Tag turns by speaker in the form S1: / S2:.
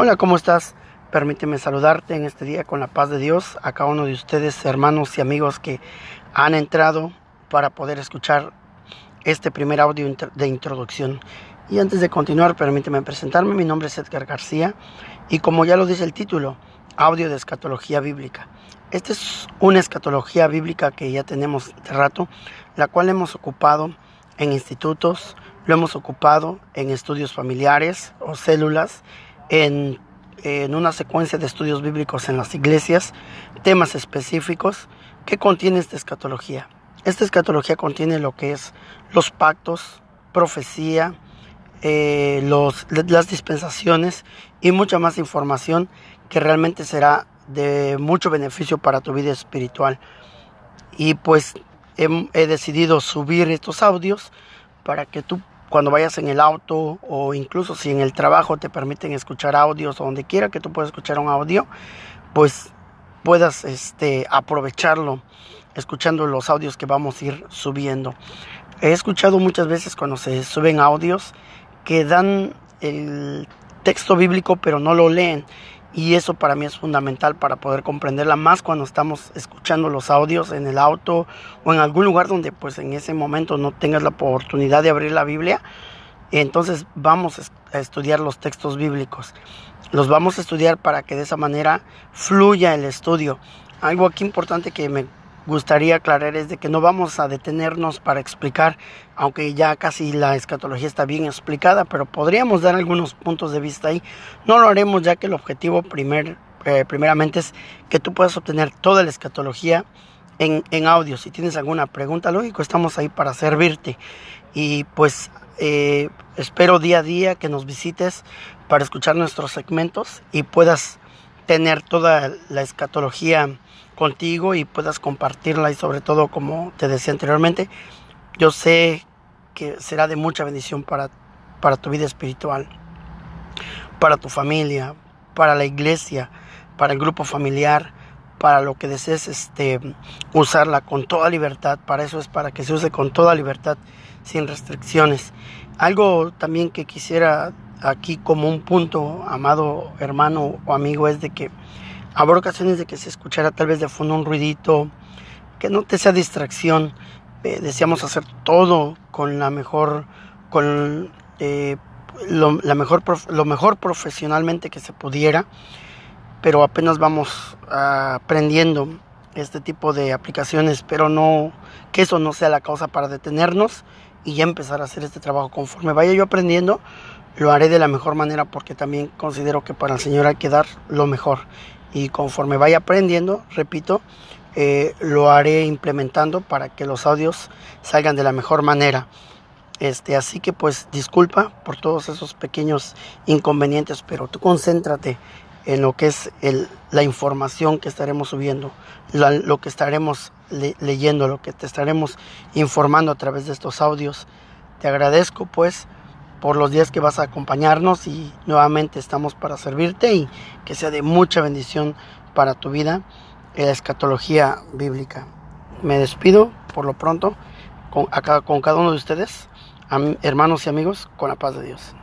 S1: Hola, ¿cómo estás? Permíteme saludarte en este día con la paz de Dios a cada uno de ustedes, hermanos y amigos que han entrado para poder escuchar este primer audio de introducción. Y antes de continuar, permíteme presentarme. Mi nombre es Edgar García y como ya lo dice el título, audio de escatología bíblica. Esta es una escatología bíblica que ya tenemos de rato, la cual hemos ocupado en institutos, lo hemos ocupado en estudios familiares o células en, una secuencia de estudios bíblicos en las iglesias, temas específicos que contiene esta escatología. Esta escatología contiene lo que es los pactos, profecía, eh, los, las dispensaciones y mucha más información que realmente será de mucho beneficio para tu vida espiritual. Y pues he decidido subir estos audios para que tú cuando vayas en el auto o incluso si en el trabajo te permiten escuchar audios o donde quiera que tú puedas escuchar un audio, pues puedas este, aprovecharlo escuchando los audios que vamos a ir subiendo. He escuchado muchas veces cuando se suben audios que dan el texto bíblico pero no lo leen y eso para mí es fundamental para poder comprenderla más cuando estamos escuchando los audios en el auto o en algún lugar donde pues en ese momento no tengas la oportunidad de abrir la Biblia. Entonces vamos a estudiar los textos bíblicos. Los vamos a estudiar para que de esa manera fluya el estudio. Algo aquí importante que me gustaría aclarar es de que no vamos a detenernos para explicar, aunque ya casi la escatología está bien explicada, pero podríamos dar algunos puntos de vista ahí. No lo haremos ya que el objetivo primer, eh, primeramente es que tú puedas obtener toda la escatología en, en, audio. Si tienes alguna pregunta, lógico, estamos ahí para servirte. Y pues eh, espero día a día que nos visites para escuchar nuestros segmentos y puedas tener toda la escatología contigo y puedas compartirla y sobre todo como te decía anteriormente, yo sé que será de mucha bendición para, para tu vida espiritual, para tu familia, para la iglesia, para el grupo familiar, para lo que desees este, usarla con toda libertad, para eso es para que se use con toda libertad, sin restricciones. Algo también que quisiera aquí como un punto, amado hermano o amigo, es de que Habrá ocasiones de que se escuchara tal vez de fondo un ruidito, que no te sea distracción. Eh, deseamos hacer todo con la mejor, con eh, lo, la mejor, lo mejor profesionalmente que se pudiera, pero apenas vamos aprendiendo este tipo de aplicaciones, pero no que eso no sea la causa para detenernos y ya empezar a hacer este trabajo conforme vaya yo aprendiendo lo haré de la mejor manera porque también considero que para el Señor hay que dar lo mejor y conforme vaya aprendiendo, repito, eh, lo haré implementando para que los audios salgan de la mejor manera. Este, así que pues disculpa por todos esos pequeños inconvenientes, pero tú concéntrate en lo que es el, la información que estaremos subiendo, lo que estaremos leyendo, lo que te estaremos informando a través de estos audios. Te agradezco pues por los días que vas a acompañarnos y nuevamente estamos para servirte y que sea de mucha bendición para tu vida la escatología bíblica. Me despido por lo pronto con, con cada uno de ustedes, hermanos y amigos, con la paz de Dios.